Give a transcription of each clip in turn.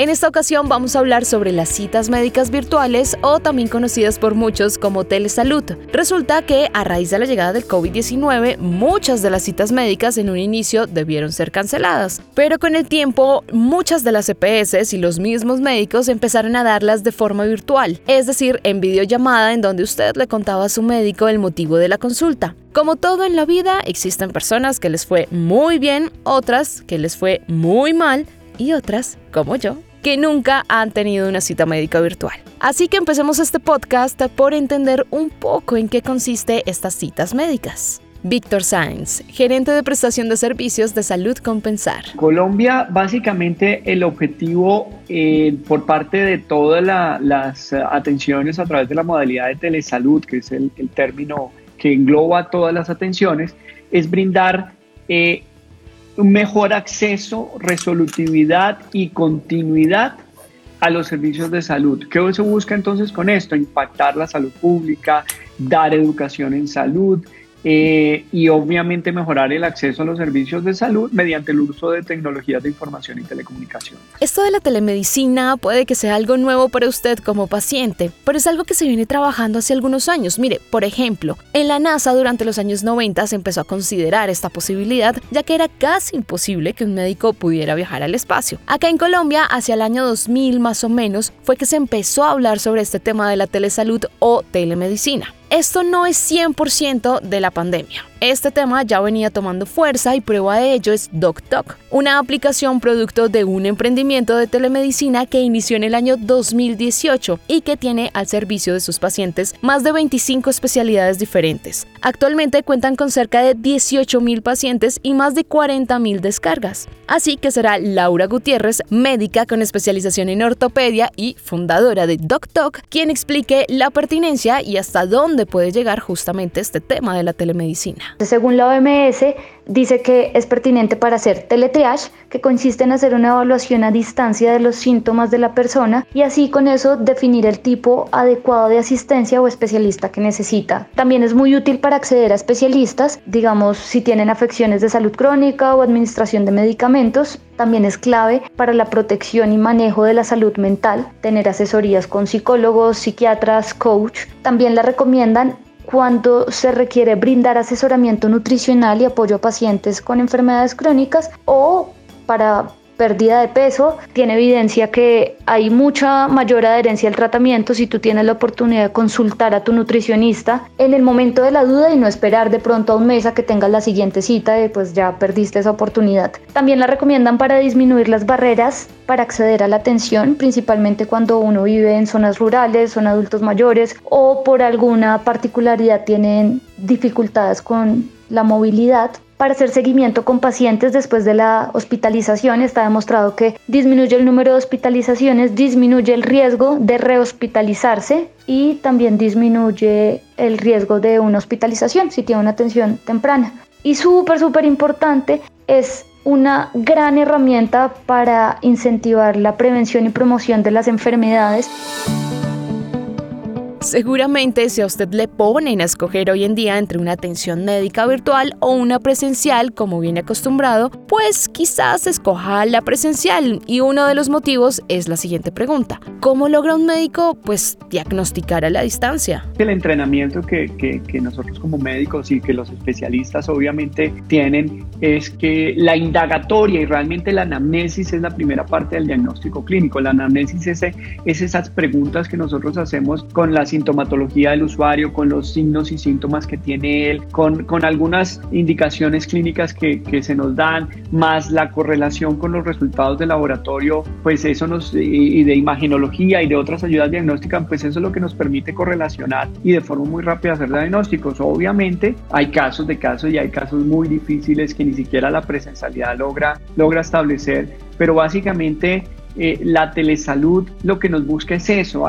En esta ocasión vamos a hablar sobre las citas médicas virtuales o también conocidas por muchos como telesalud. Resulta que a raíz de la llegada del COVID-19, muchas de las citas médicas en un inicio debieron ser canceladas, pero con el tiempo muchas de las EPS y los mismos médicos empezaron a darlas de forma virtual, es decir, en videollamada en donde usted le contaba a su médico el motivo de la consulta. Como todo en la vida, existen personas que les fue muy bien, otras que les fue muy mal y otras, como yo, que nunca han tenido una cita médica virtual. Así que empecemos este podcast por entender un poco en qué consiste estas citas médicas. Víctor Sáenz, gerente de prestación de servicios de salud compensar. Colombia, básicamente el objetivo eh, por parte de todas las atenciones a través de la modalidad de telesalud, que es el, término que engloba todas las atenciones, es brindar eh, un mejor acceso, resolutividad y continuidad a los servicios de salud. ¿Qué se busca entonces con esto? Impactar la salud pública, dar educación en salud, eh, y obviamente mejorar el acceso a los servicios de salud mediante el uso de tecnologías de información y telecomunicación. Esto de la telemedicina puede que sea algo nuevo para usted como paciente, pero es algo que se viene trabajando hace algunos años. Mire, por ejemplo, en la NASA durante los años 90 se empezó a considerar esta posibilidad, ya que era casi imposible que un médico pudiera viajar al espacio. Acá en Colombia, hacia el año 2000 más o menos, fue que se empezó a hablar sobre este tema de la telesalud o telemedicina. Esto no es 100% de la pandemia. Este tema ya venía tomando fuerza y prueba de ello es DocTalk, una aplicación producto de un emprendimiento de telemedicina que inició en el año 2018 y que tiene al servicio de sus pacientes más de 25 especialidades diferentes. Actualmente cuentan con cerca de 18.000 pacientes y más de 40.000 descargas. Así que será Laura Gutiérrez, médica con especialización en ortopedia y fundadora de DocTalk, quien explique la pertinencia y hasta dónde puede llegar justamente este tema de la telemedicina. Según la OMS, dice que es pertinente para hacer teletriage, que consiste en hacer una evaluación a distancia de los síntomas de la persona y así con eso definir el tipo adecuado de asistencia o especialista que necesita. También es muy útil para acceder a especialistas, digamos si tienen afecciones de salud crónica o administración de medicamentos. También es clave para la protección y manejo de la salud mental, tener asesorías con psicólogos, psiquiatras, coach. También la recomiendan cuando se requiere brindar asesoramiento nutricional y apoyo a pacientes con enfermedades crónicas o para pérdida de peso, tiene evidencia que hay mucha mayor adherencia al tratamiento si tú tienes la oportunidad de consultar a tu nutricionista en el momento de la duda y no esperar de pronto a un mes a que tengas la siguiente cita y pues ya perdiste esa oportunidad. También la recomiendan para disminuir las barreras para acceder a la atención, principalmente cuando uno vive en zonas rurales, son adultos mayores o por alguna particularidad tienen dificultades con la movilidad para hacer seguimiento con pacientes después de la hospitalización. Está demostrado que disminuye el número de hospitalizaciones, disminuye el riesgo de rehospitalizarse y también disminuye el riesgo de una hospitalización si tiene una atención temprana. Y súper, súper importante es una gran herramienta para incentivar la prevención y promoción de las enfermedades. Seguramente si a usted le ponen a escoger hoy en día entre una atención médica virtual o una presencial como viene acostumbrado, pues quizás escoja la presencial y uno de los motivos es la siguiente pregunta. ¿Cómo logra un médico pues diagnosticar a la distancia? El entrenamiento que, que, nosotros como médicos y que los especialistas obviamente tienen es que la indagatoria y realmente la anamnesis es la primera parte del diagnóstico clínico. La anamnesis es, es esas preguntas que nosotros hacemos con las sintomatología del usuario, con los signos y síntomas que tiene él, con, con algunas indicaciones clínicas que, que, se nos dan, más la correlación con los resultados de laboratorio, pues eso nos, y, de imagenología y de otras ayudas diagnósticas, pues eso es lo que nos permite correlacionar y de forma muy rápida hacer diagnósticos. Obviamente hay casos de casos y hay casos muy difíciles que ni siquiera la presencialidad logra, logra establecer, pero básicamente eh, la telesalud lo que nos busca es eso,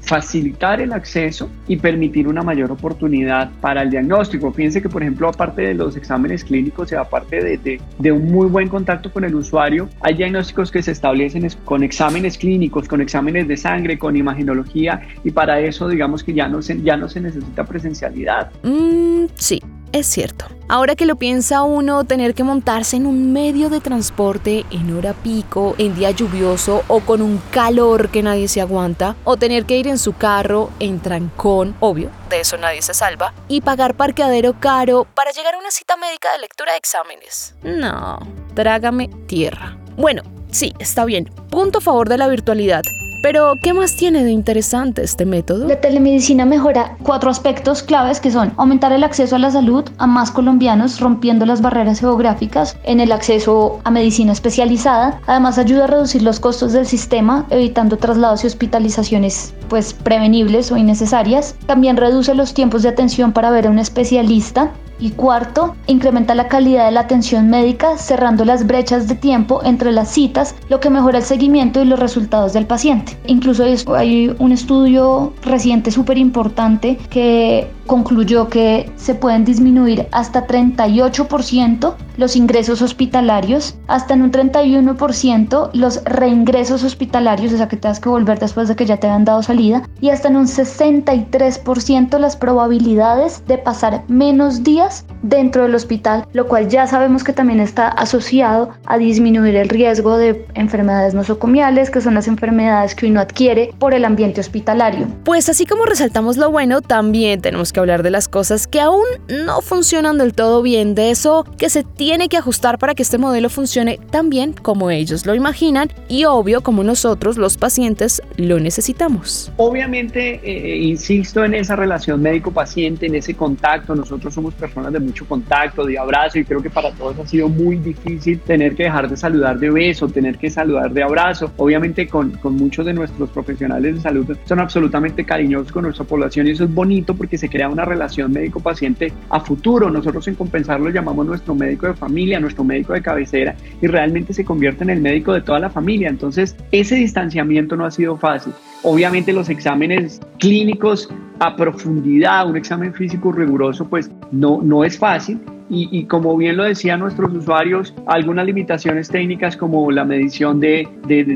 facilitar el acceso y permitir una mayor oportunidad para el diagnóstico. Fíjense que, por ejemplo, aparte de los exámenes clínicos y aparte de, de, un muy buen contacto con el usuario, hay diagnósticos que se establecen con exámenes clínicos, con exámenes de sangre, con imagenología y para eso digamos que ya no se, ya no se necesita presencialidad. Mm, sí, es cierto. Ahora que lo piensa uno, tener que montarse en un medio de transporte en hora pico, en día lluvioso o con un calor que nadie se aguanta, o tener que ir en su carro en trancón, obvio, de eso nadie se salva, y pagar parqueadero caro para llegar a una cita médica de lectura de exámenes. No, trágame tierra. Bueno, sí, está bien. Punto a favor de la virtualidad. Pero, ¿qué más tiene de interesante este método? La telemedicina mejora cuatro aspectos claves que son aumentar el acceso a la salud a más colombianos, rompiendo las barreras geográficas en el acceso a medicina especializada. Además, ayuda a reducir los costos del sistema, evitando traslados y hospitalizaciones pues prevenibles o innecesarias. También reduce los tiempos de atención para ver a un especialista y cuarto, incrementa la calidad de la atención médica cerrando las brechas de tiempo entre las citas, lo que mejora el seguimiento y los resultados del paciente. Incluso hay un estudio reciente súper importante que concluyó que se pueden disminuir hasta 38% los ingresos hospitalarios, hasta en un 31% los reingresos hospitalarios, o sea que tengas que volver después de que ya te hayan dado salida, y hasta en un 63% las probabilidades de pasar menos días dentro del hospital, lo cual ya sabemos que también está asociado a disminuir el riesgo de enfermedades nosocomiales, que son las enfermedades que uno adquiere por el ambiente hospitalario. Pues así como resaltamos lo bueno, también tenemos que hablar de las cosas que aún no funcionan del todo bien, de eso que se tiene que ajustar para que este modelo funcione tan bien como ellos lo imaginan y obvio como nosotros los pacientes lo necesitamos. Obviamente, eh, insisto en esa relación médico-paciente, en ese contacto, nosotros somos personas de mucho contacto, de abrazo y creo que para todos ha sido muy difícil tener que dejar de saludar de beso, tener que saludar de abrazo. Obviamente con, con muchos de nuestros profesionales de salud son absolutamente cariñosos con nuestra población y eso es bonito porque se crea una relación médico-paciente a futuro. Nosotros en Compensar lo llamamos nuestro médico de familia, nuestro médico de cabecera y realmente se convierte en el médico de toda la familia. Entonces, ese distanciamiento no ha sido fácil. Obviamente los exámenes clínicos a profundidad, un examen físico riguroso, pues no, no es fácil, y, como bien lo decían nuestros usuarios, algunas limitaciones técnicas como la medición de,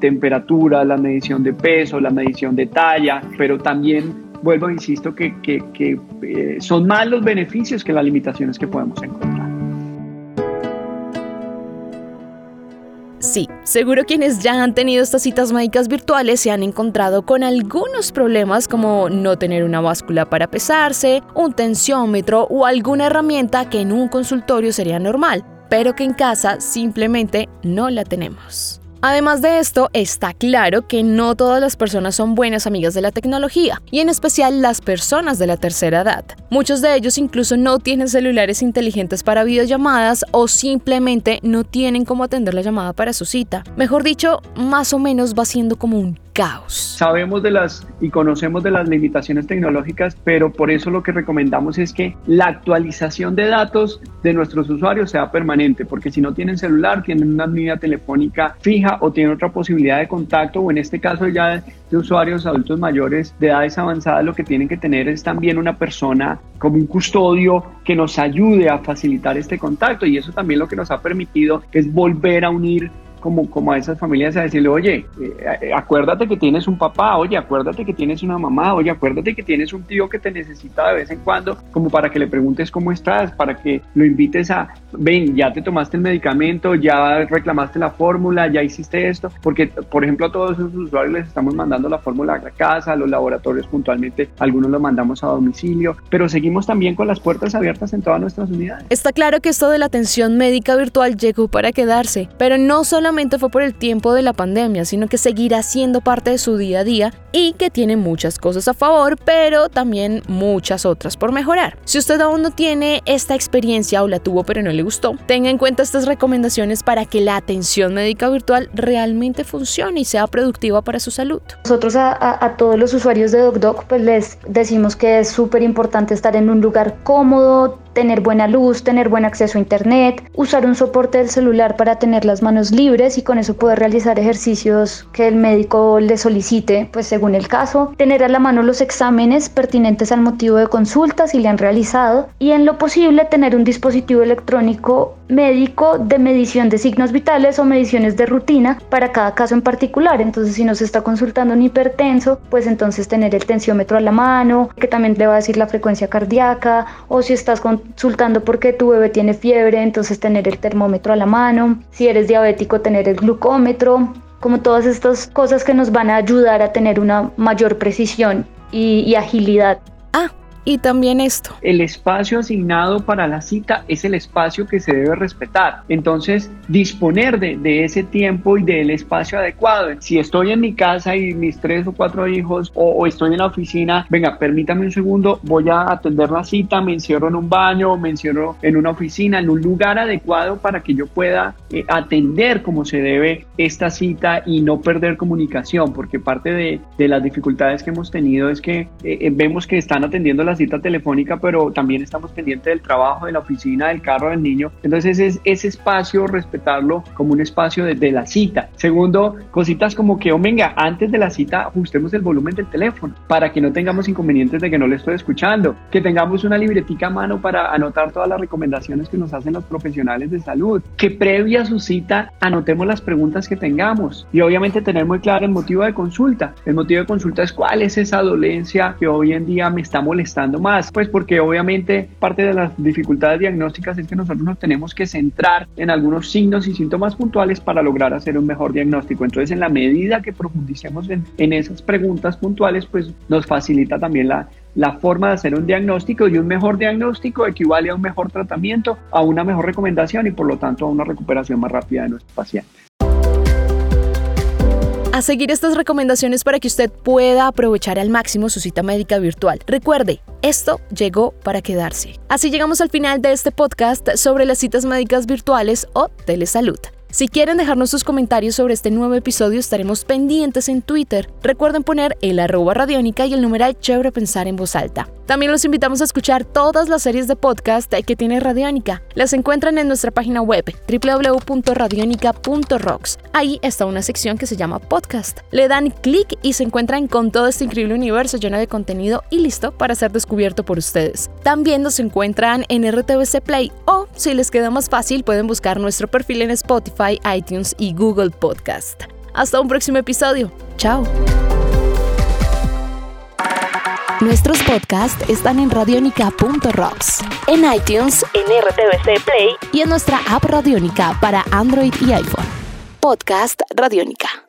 temperatura, la medición de peso, la medición de talla, pero también vuelvo, insisto, que, eh, son más los beneficios que las limitaciones que podemos encontrar. Seguro quienes ya han tenido estas citas médicas virtuales se han encontrado con algunos problemas como no tener una báscula para pesarse, un tensiómetro o alguna herramienta que en un consultorio sería normal, pero que en casa simplemente no la tenemos. Además de esto, está claro que no todas las personas son buenas amigas de la tecnología, y en especial las personas de la tercera edad. Muchos de ellos incluso no tienen celulares inteligentes para videollamadas o simplemente no tienen cómo atender la llamada para su cita. Mejor dicho, más o menos va siendo como un Sabemos de las y conocemos de las limitaciones tecnológicas, pero por eso lo que recomendamos es que la actualización de datos de nuestros usuarios sea permanente, porque si no tienen celular, tienen una línea telefónica fija o tienen otra posibilidad de contacto, o en este caso ya de usuarios adultos mayores de edades avanzadas, lo que tienen que tener es también una persona como un custodio que nos ayude a facilitar este contacto y eso también lo que nos ha permitido es volver a unir como, como a esas familias a decirle, oye, eh, acuérdate que tienes un papá, oye, acuérdate que tienes una mamá, oye, acuérdate que tienes un tío que te necesita de vez en cuando, como para que le preguntes cómo estás, para que lo invites a, ven, ya te tomaste el medicamento, ya reclamaste la fórmula, ya hiciste esto, porque, por ejemplo, a todos esos usuarios les estamos mandando la fórmula a la casa, a los laboratorios puntualmente, algunos los mandamos a domicilio, pero seguimos también con las puertas abiertas en todas nuestras unidades. Está claro que esto de la atención médica virtual llegó para quedarse, pero no solo fue por el tiempo de la pandemia, sino que seguirá siendo parte de su día a día y que tiene muchas cosas a favor, pero también muchas otras por mejorar. Si usted aún no tiene esta experiencia o la tuvo pero no le gustó, tenga en cuenta estas recomendaciones para que la atención médica virtual realmente funcione y sea productiva para su salud. Nosotros a, todos los usuarios de DocDoc pues les decimos que es súper importante estar en un lugar cómodo, tener buena luz, tener buen acceso a internet, usar un soporte del celular para tener las manos libres y con eso poder realizar ejercicios que el médico le solicite, pues según el caso, tener a la mano los exámenes pertinentes al motivo de consulta si le han realizado y en lo posible tener un dispositivo electrónico médico de medición de signos vitales o mediciones de rutina para cada caso en particular. Entonces, si nos está consultando un hipertenso, pues entonces tener el tensiómetro a la mano, que también le va a decir la frecuencia cardíaca, o si estás consultando porque tu bebé tiene fiebre, entonces tener el termómetro a la mano. Si eres diabético, tener el glucómetro como todas estas cosas que nos van a ayudar a tener una mayor precisión y, agilidad y también esto. El espacio asignado para la cita es el espacio que se debe respetar. Entonces, disponer de, ese tiempo y del espacio adecuado. Si estoy en mi casa y mis tres o cuatro hijos o, estoy en la oficina, venga, permítame un segundo, voy a atender la cita, me encierro en un baño, me encierro en una oficina, en un lugar adecuado para que yo pueda eh, atender como se debe esta cita y no perder comunicación, porque parte de, las dificultades que hemos tenido es que eh, eh, vemos que están atendiendo la cita telefónica, pero también estamos pendientes del trabajo, de la oficina, del carro del niño. Entonces es ese espacio respetarlo como un espacio de, la cita. Segundo, cositas como que, oh, venga, antes de la cita ajustemos el volumen del teléfono para que no tengamos inconvenientes de que no le estoy escuchando, que tengamos una libretica a mano para anotar todas las recomendaciones que nos hacen los profesionales de salud, que previa a su cita anotemos las preguntas que tengamos y obviamente tener muy claro el motivo de consulta. El motivo de consulta es cuál es esa dolencia que hoy en día me está molestando más, pues porque obviamente parte de las dificultades diagnósticas es que nosotros nos tenemos que centrar en algunos signos y síntomas puntuales para lograr hacer un mejor diagnóstico. Entonces, en la medida que profundicemos en, en esas preguntas puntuales, pues nos facilita también la, la forma de hacer un diagnóstico y un mejor diagnóstico equivale a un mejor tratamiento, a una mejor recomendación y por lo tanto a una recuperación más rápida de nuestros pacientes a seguir estas recomendaciones para que usted pueda aprovechar al máximo su cita médica virtual. Recuerde, esto llegó para quedarse. Así llegamos al final de este podcast sobre las citas médicas virtuales o telesalud. Si quieren dejarnos sus comentarios sobre este nuevo episodio, estaremos pendientes en Twitter. Recuerden poner el arroba radiónica y el numeral chévere pensar en voz alta. También los invitamos a escuchar todas las series de podcast que tiene Radiónica. Las encuentran en nuestra página web www.radionica.rocks. Ahí está una sección que se llama podcast. Le dan clic y se encuentran con todo este increíble universo lleno de contenido y listo para ser descubierto por ustedes. También nos encuentran en RTVC Play si les queda más fácil, pueden buscar nuestro perfil en Spotify iTunes y Google Podcast. Hasta un próximo episodio. Chao. Nuestros podcasts están en radionica.rocks, en iTunes, en RTVC Play y en nuestra app Radionica para Android y iPhone. Podcast Radionica.